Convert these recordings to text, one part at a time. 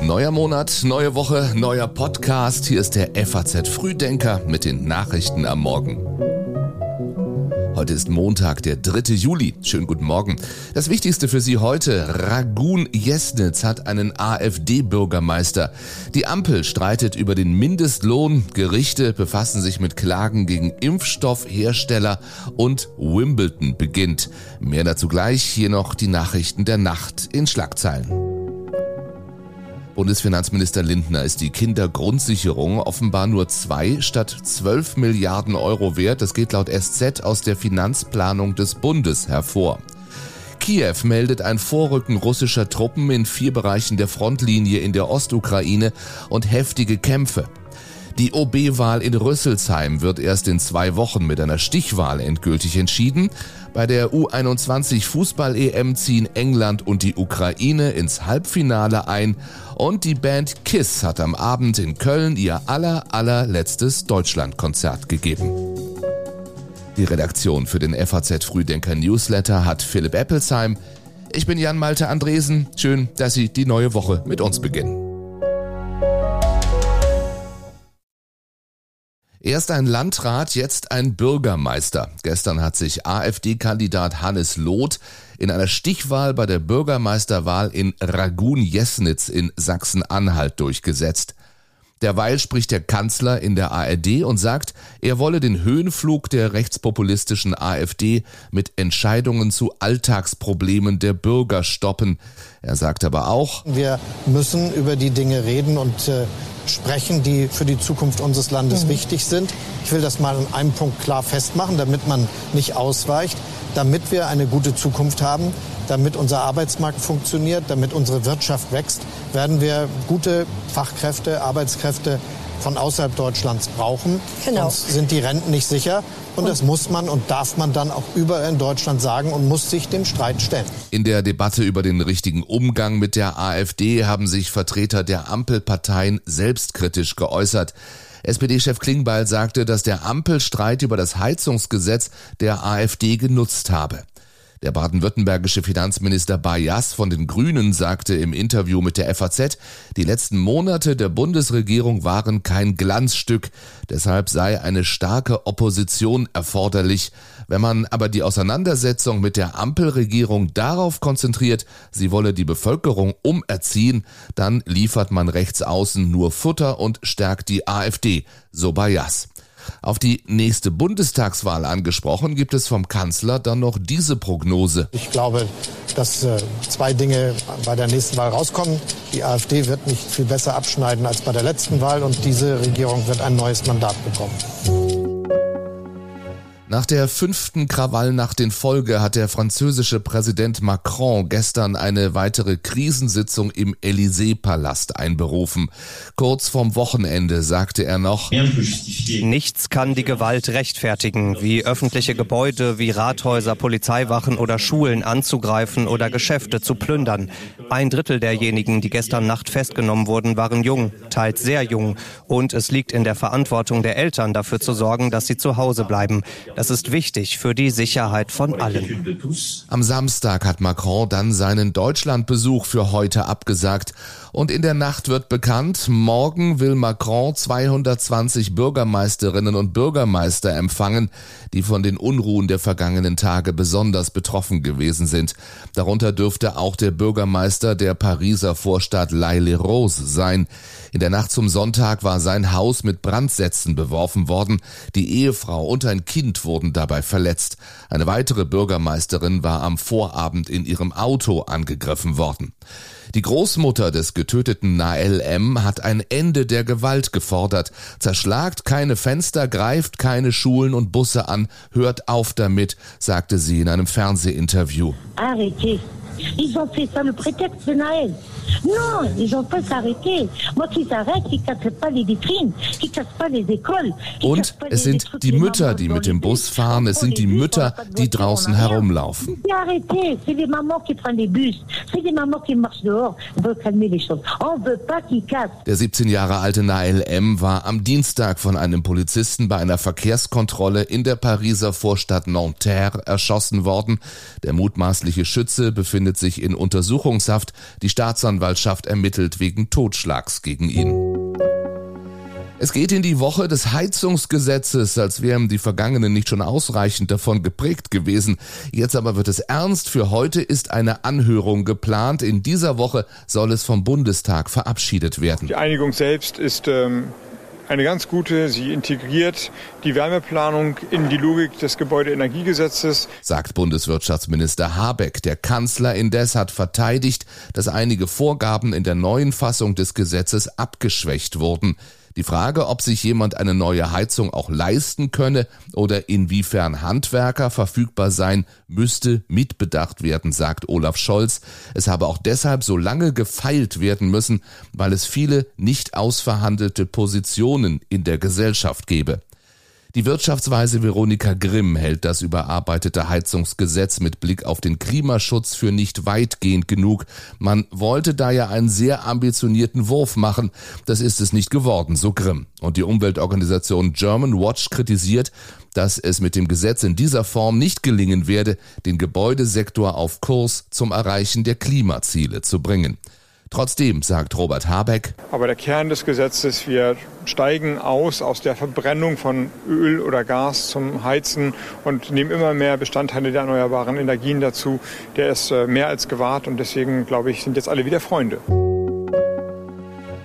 Neuer Monat, neue Woche, neuer Podcast. Hier ist der FAZ Frühdenker mit den Nachrichten am Morgen. Heute ist Montag, der 3. Juli. Schönen guten Morgen. Das Wichtigste für Sie heute. Ragun Jesnitz hat einen AfD-Bürgermeister. Die Ampel streitet über den Mindestlohn. Gerichte befassen sich mit Klagen gegen Impfstoffhersteller und Wimbledon beginnt. Mehr dazu gleich. Hier noch die Nachrichten der Nacht in Schlagzeilen. Bundesfinanzminister Lindner ist die Kindergrundsicherung offenbar nur zwei statt zwölf Milliarden Euro wert. Das geht laut SZ aus der Finanzplanung des Bundes hervor. Kiew meldet ein Vorrücken russischer Truppen in vier Bereichen der Frontlinie in der Ostukraine und heftige Kämpfe. Die OB-Wahl in Rüsselsheim wird erst in zwei Wochen mit einer Stichwahl endgültig entschieden. Bei der U21 Fußball-EM ziehen England und die Ukraine ins Halbfinale ein und die Band KISS hat am Abend in Köln ihr aller allerletztes Deutschlandkonzert gegeben. Die Redaktion für den FAZ Frühdenker Newsletter hat Philipp Eppelsheim. Ich bin Jan Malte Andresen. Schön, dass Sie die neue Woche mit uns beginnen. Erst ein Landrat, jetzt ein Bürgermeister. Gestern hat sich AfD-Kandidat Hannes Loth in einer Stichwahl bei der Bürgermeisterwahl in Ragun-Jesnitz in Sachsen-Anhalt durchgesetzt. Derweil spricht der Kanzler in der ARD und sagt, er wolle den Höhenflug der rechtspopulistischen AfD mit Entscheidungen zu Alltagsproblemen der Bürger stoppen. Er sagt aber auch, wir müssen über die Dinge reden und äh, sprechen, die für die Zukunft unseres Landes mhm. wichtig sind. Ich will das mal an einem Punkt klar festmachen, damit man nicht ausweicht. Damit wir eine gute Zukunft haben, damit unser Arbeitsmarkt funktioniert, damit unsere Wirtschaft wächst, werden wir gute Fachkräfte, Arbeitskräfte von außerhalb Deutschlands brauchen. Genau. Sonst sind die Renten nicht sicher. Und, und das muss man und darf man dann auch überall in Deutschland sagen und muss sich dem Streit stellen. In der Debatte über den richtigen Umgang mit der AfD haben sich Vertreter der Ampelparteien selbstkritisch geäußert. SPD-Chef Klingbeil sagte, dass der Ampelstreit über das Heizungsgesetz der AfD genutzt habe. Der baden-württembergische Finanzminister Bayas von den Grünen sagte im Interview mit der FAZ, die letzten Monate der Bundesregierung waren kein Glanzstück, deshalb sei eine starke Opposition erforderlich. Wenn man aber die Auseinandersetzung mit der Ampelregierung darauf konzentriert, sie wolle die Bevölkerung umerziehen, dann liefert man rechts außen nur Futter und stärkt die AfD, so Bayas. Auf die nächste Bundestagswahl angesprochen, gibt es vom Kanzler dann noch diese Prognose. Ich glaube, dass äh, zwei Dinge bei der nächsten Wahl rauskommen. Die AfD wird nicht viel besser abschneiden als bei der letzten Wahl und diese Regierung wird ein neues Mandat bekommen. Nach der fünften Krawallnacht in Folge hat der französische Präsident Macron gestern eine weitere Krisensitzung im Élysée-Palast einberufen. Kurz vorm Wochenende sagte er noch, Nichts kann die Gewalt rechtfertigen, wie öffentliche Gebäude wie Rathäuser, Polizeiwachen oder Schulen anzugreifen oder Geschäfte zu plündern. Ein Drittel derjenigen, die gestern Nacht festgenommen wurden, waren jung, teils sehr jung. Und es liegt in der Verantwortung der Eltern, dafür zu sorgen, dass sie zu Hause bleiben. Das ist wichtig für die Sicherheit von allen. Am Samstag hat Macron dann seinen Deutschlandbesuch für heute abgesagt. Und in der Nacht wird bekannt, morgen will Macron 220 Bürgermeisterinnen und Bürgermeister empfangen, die von den Unruhen der vergangenen Tage besonders betroffen gewesen sind. Darunter dürfte auch der Bürgermeister der Pariser Vorstadt L'Haye-les-Roses sein. In der Nacht zum Sonntag war sein Haus mit Brandsätzen beworfen worden. Die Ehefrau und ein Kind wurden dabei verletzt. Eine weitere Bürgermeisterin war am Vorabend in ihrem Auto angegriffen worden. Die Großmutter des getöteten Nael M. hat ein Ende der Gewalt gefordert. Zerschlagt keine Fenster, greift keine Schulen und Busse an, hört auf damit, sagte sie in einem Fernsehinterview. Arrêtez. Ils ont fait ça le prétexte de Naël. Non, ils ont pas s'arrêter. Moi, qu'ils arrêtent, qu'ils cassent pas les vitrines, qu'ils cassent pas les écoles. Und es sind die Mütter, die mit dem Bus fahren, es sind die Mütter, die draußen herumlaufen. Arrêtez, c'est les mamans qui prennent les bus, c'est les mamans qui marchent dehors. On veut calmer les choses. On veut pas qu'ils cassent. Der 17 Jahre alte Nael M. war am Dienstag von einem Polizisten bei einer Verkehrskontrolle in der Pariser Vorstadt Nanterre erschossen worden. Der mutmaßliche Schütze befindet sich in Untersuchungshaft. Die Staatsanwaltschaft ermittelt wegen Totschlags gegen ihn. Es geht in die Woche des Heizungsgesetzes, als wären die vergangenen nicht schon ausreichend davon geprägt gewesen. Jetzt aber wird es ernst. Für heute ist eine Anhörung geplant. In dieser Woche soll es vom Bundestag verabschiedet werden. Die Einigung selbst ist ähm, eine ganz gute. Sie integriert die Wärmeplanung in die Logik des Gebäudeenergiegesetzes, sagt Bundeswirtschaftsminister Habeck. Der Kanzler indes hat verteidigt, dass einige Vorgaben in der neuen Fassung des Gesetzes abgeschwächt wurden. Die Frage, ob sich jemand eine neue Heizung auch leisten könne oder inwiefern Handwerker verfügbar sein, müsste mitbedacht werden, sagt Olaf Scholz. Es habe auch deshalb so lange gefeilt werden müssen, weil es viele nicht ausverhandelte Positionen in der Gesellschaft gebe. Die Wirtschaftsweise Veronika Grimm hält das überarbeitete Heizungsgesetz mit Blick auf den Klimaschutz für nicht weitgehend genug. Man wollte da ja einen sehr ambitionierten Wurf machen. Das ist es nicht geworden, so Grimm. Und die Umweltorganisation German Watch kritisiert, dass es mit dem Gesetz in dieser Form nicht gelingen werde, den Gebäudesektor auf Kurs zum Erreichen der Klimaziele zu bringen. Trotzdem, sagt Robert Habeck, aber der Kern des Gesetzes, wir steigen aus aus der Verbrennung von Öl oder Gas zum Heizen und nehmen immer mehr Bestandteile der erneuerbaren Energien dazu. Der ist äh, mehr als gewahrt und deswegen, glaube ich, sind jetzt alle wieder Freunde.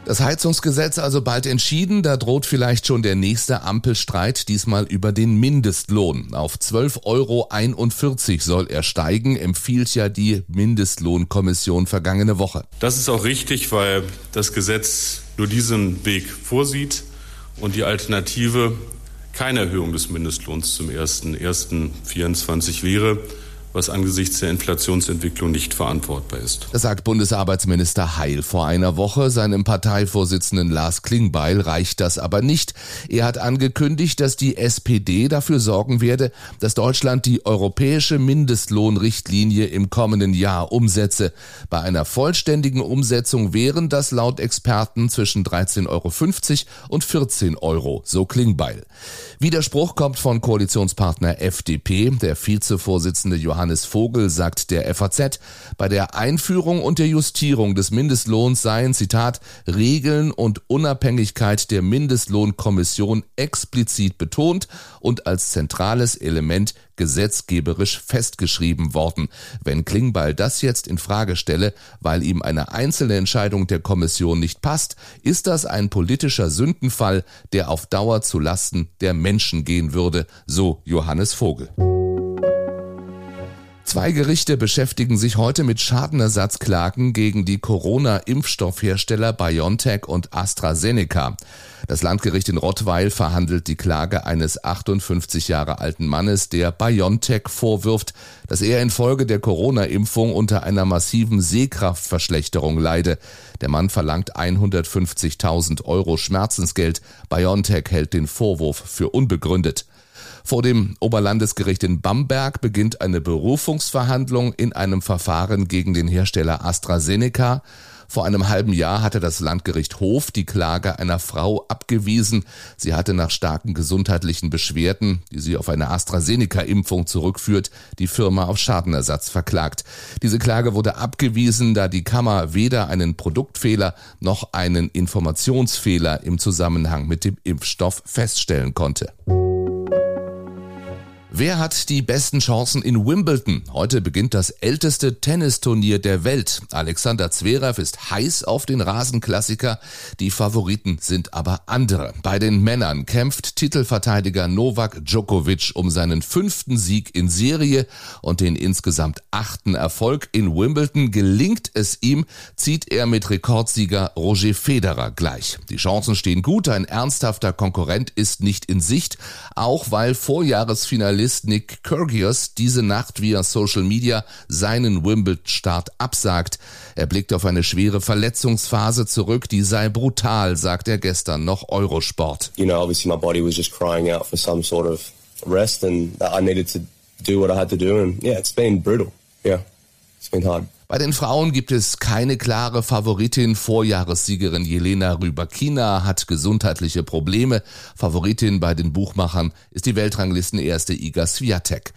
Das Heizungsgesetz also bald entschieden, da droht vielleicht schon der nächste Ampelstreit, diesmal über den Mindestlohn. Auf 12,41 Euro soll er steigen, empfiehlt ja die Mindestlohnkommission vergangene Woche. Das ist auch richtig, weil das Gesetz nur diesen Weg vorsieht und die Alternative keine Erhöhung des Mindestlohns zum 1.1.24 wäre was angesichts der Inflationsentwicklung nicht verantwortbar ist. Das sagt Bundesarbeitsminister Heil vor einer Woche. Seinem Parteivorsitzenden Lars Klingbeil reicht das aber nicht. Er hat angekündigt, dass die SPD dafür sorgen werde, dass Deutschland die europäische Mindestlohnrichtlinie im kommenden Jahr umsetze. Bei einer vollständigen Umsetzung wären das laut Experten zwischen 13,50 Euro und 14 Euro, so Klingbeil. Widerspruch kommt von Koalitionspartner FDP. Der Vizevorsitzende Johannes Johannes Vogel sagt der FAZ, bei der Einführung und der Justierung des Mindestlohns seien, Zitat, Regeln und Unabhängigkeit der Mindestlohnkommission explizit betont und als zentrales Element gesetzgeberisch festgeschrieben worden. Wenn Klingbeil das jetzt in Frage stelle, weil ihm eine einzelne Entscheidung der Kommission nicht passt, ist das ein politischer Sündenfall, der auf Dauer zu Lasten der Menschen gehen würde, so Johannes Vogel. Zwei Gerichte beschäftigen sich heute mit Schadenersatzklagen gegen die Corona-Impfstoffhersteller BioNTech und AstraZeneca. Das Landgericht in Rottweil verhandelt die Klage eines 58 Jahre alten Mannes, der BioNTech vorwirft, dass er infolge der Corona-Impfung unter einer massiven Sehkraftverschlechterung leide. Der Mann verlangt 150.000 Euro Schmerzensgeld. BioNTech hält den Vorwurf für unbegründet. Vor dem Oberlandesgericht in Bamberg beginnt eine Berufungsverhandlung in einem Verfahren gegen den Hersteller AstraZeneca. Vor einem halben Jahr hatte das Landgericht Hof die Klage einer Frau abgewiesen. Sie hatte nach starken gesundheitlichen Beschwerden, die sie auf eine AstraZeneca-Impfung zurückführt, die Firma auf Schadenersatz verklagt. Diese Klage wurde abgewiesen, da die Kammer weder einen Produktfehler noch einen Informationsfehler im Zusammenhang mit dem Impfstoff feststellen konnte. Wer hat die besten Chancen in Wimbledon? Heute beginnt das älteste Tennisturnier der Welt. Alexander Zverev ist heiß auf den Rasenklassiker. Die Favoriten sind aber andere. Bei den Männern kämpft Titelverteidiger Novak Djokovic um seinen fünften Sieg in Serie und den insgesamt achten Erfolg in Wimbledon. Gelingt es ihm, zieht er mit Rekordsieger Roger Federer gleich. Die Chancen stehen gut. Ein ernsthafter Konkurrent ist nicht in Sicht, auch weil Vorjahresfinalist Journalist Nick Kyrgios diese Nacht via Social Media seinen Wimbledon-Start absagt. Er blickt auf eine schwere Verletzungsphase zurück, die sei brutal, sagt er gestern noch Eurosport. You know, obviously my body was just crying out for some sort of rest and I needed to do what I had to do and yeah, it's been brutal. Yeah, it's been hard. Bei den Frauen gibt es keine klare Favoritin. Vorjahressiegerin Jelena Rybakina hat gesundheitliche Probleme. Favoritin bei den Buchmachern ist die Weltranglistenerste Iga Swiatek.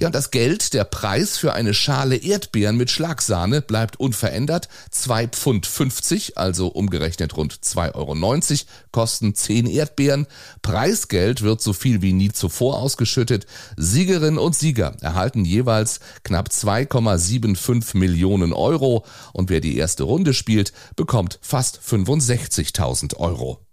Ja, und das Geld, der Preis für eine Schale Erdbeeren mit Schlagsahne bleibt unverändert. 2 Pfund 50, also umgerechnet rund 2,90 Euro, kosten 10 Erdbeeren. Preisgeld wird so viel wie nie zuvor ausgeschüttet. Siegerinnen und Sieger erhalten jeweils knapp 2,75 Millionen Millionen Euro und wer die erste Runde spielt, bekommt fast 65.000 Euro.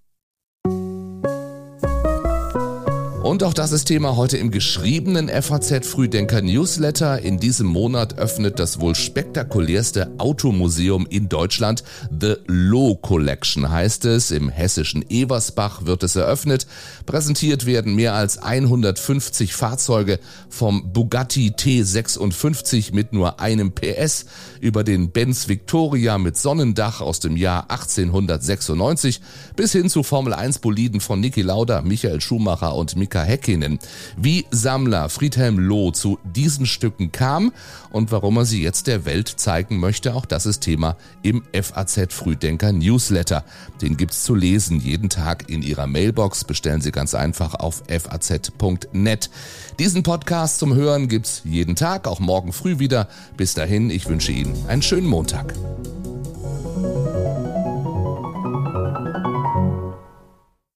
Und auch das ist Thema heute im geschriebenen FAZ Frühdenker Newsletter. In diesem Monat öffnet das wohl spektakulärste Automuseum in Deutschland. The Low Collection heißt es. Im hessischen Eversbach wird es eröffnet. Präsentiert werden mehr als 150 Fahrzeuge vom Bugatti T56 mit nur einem PS über den Benz Victoria mit Sonnendach aus dem Jahr 1896 bis hin zu Formel 1 Boliden von Niki Lauda, Michael Schumacher und Mika Häkkinen. Wie Sammler Friedhelm Loh zu diesen Stücken kam und warum er sie jetzt der Welt zeigen möchte, auch das ist Thema im FAZ Frühdenker Newsletter. Den gibt's zu lesen jeden Tag in Ihrer Mailbox. Bestellen Sie ganz einfach auf faz.net. Diesen Podcast zum Hören gibt's jeden Tag, auch morgen früh wieder. Bis dahin, ich wünsche Ihnen einen schönen Montag.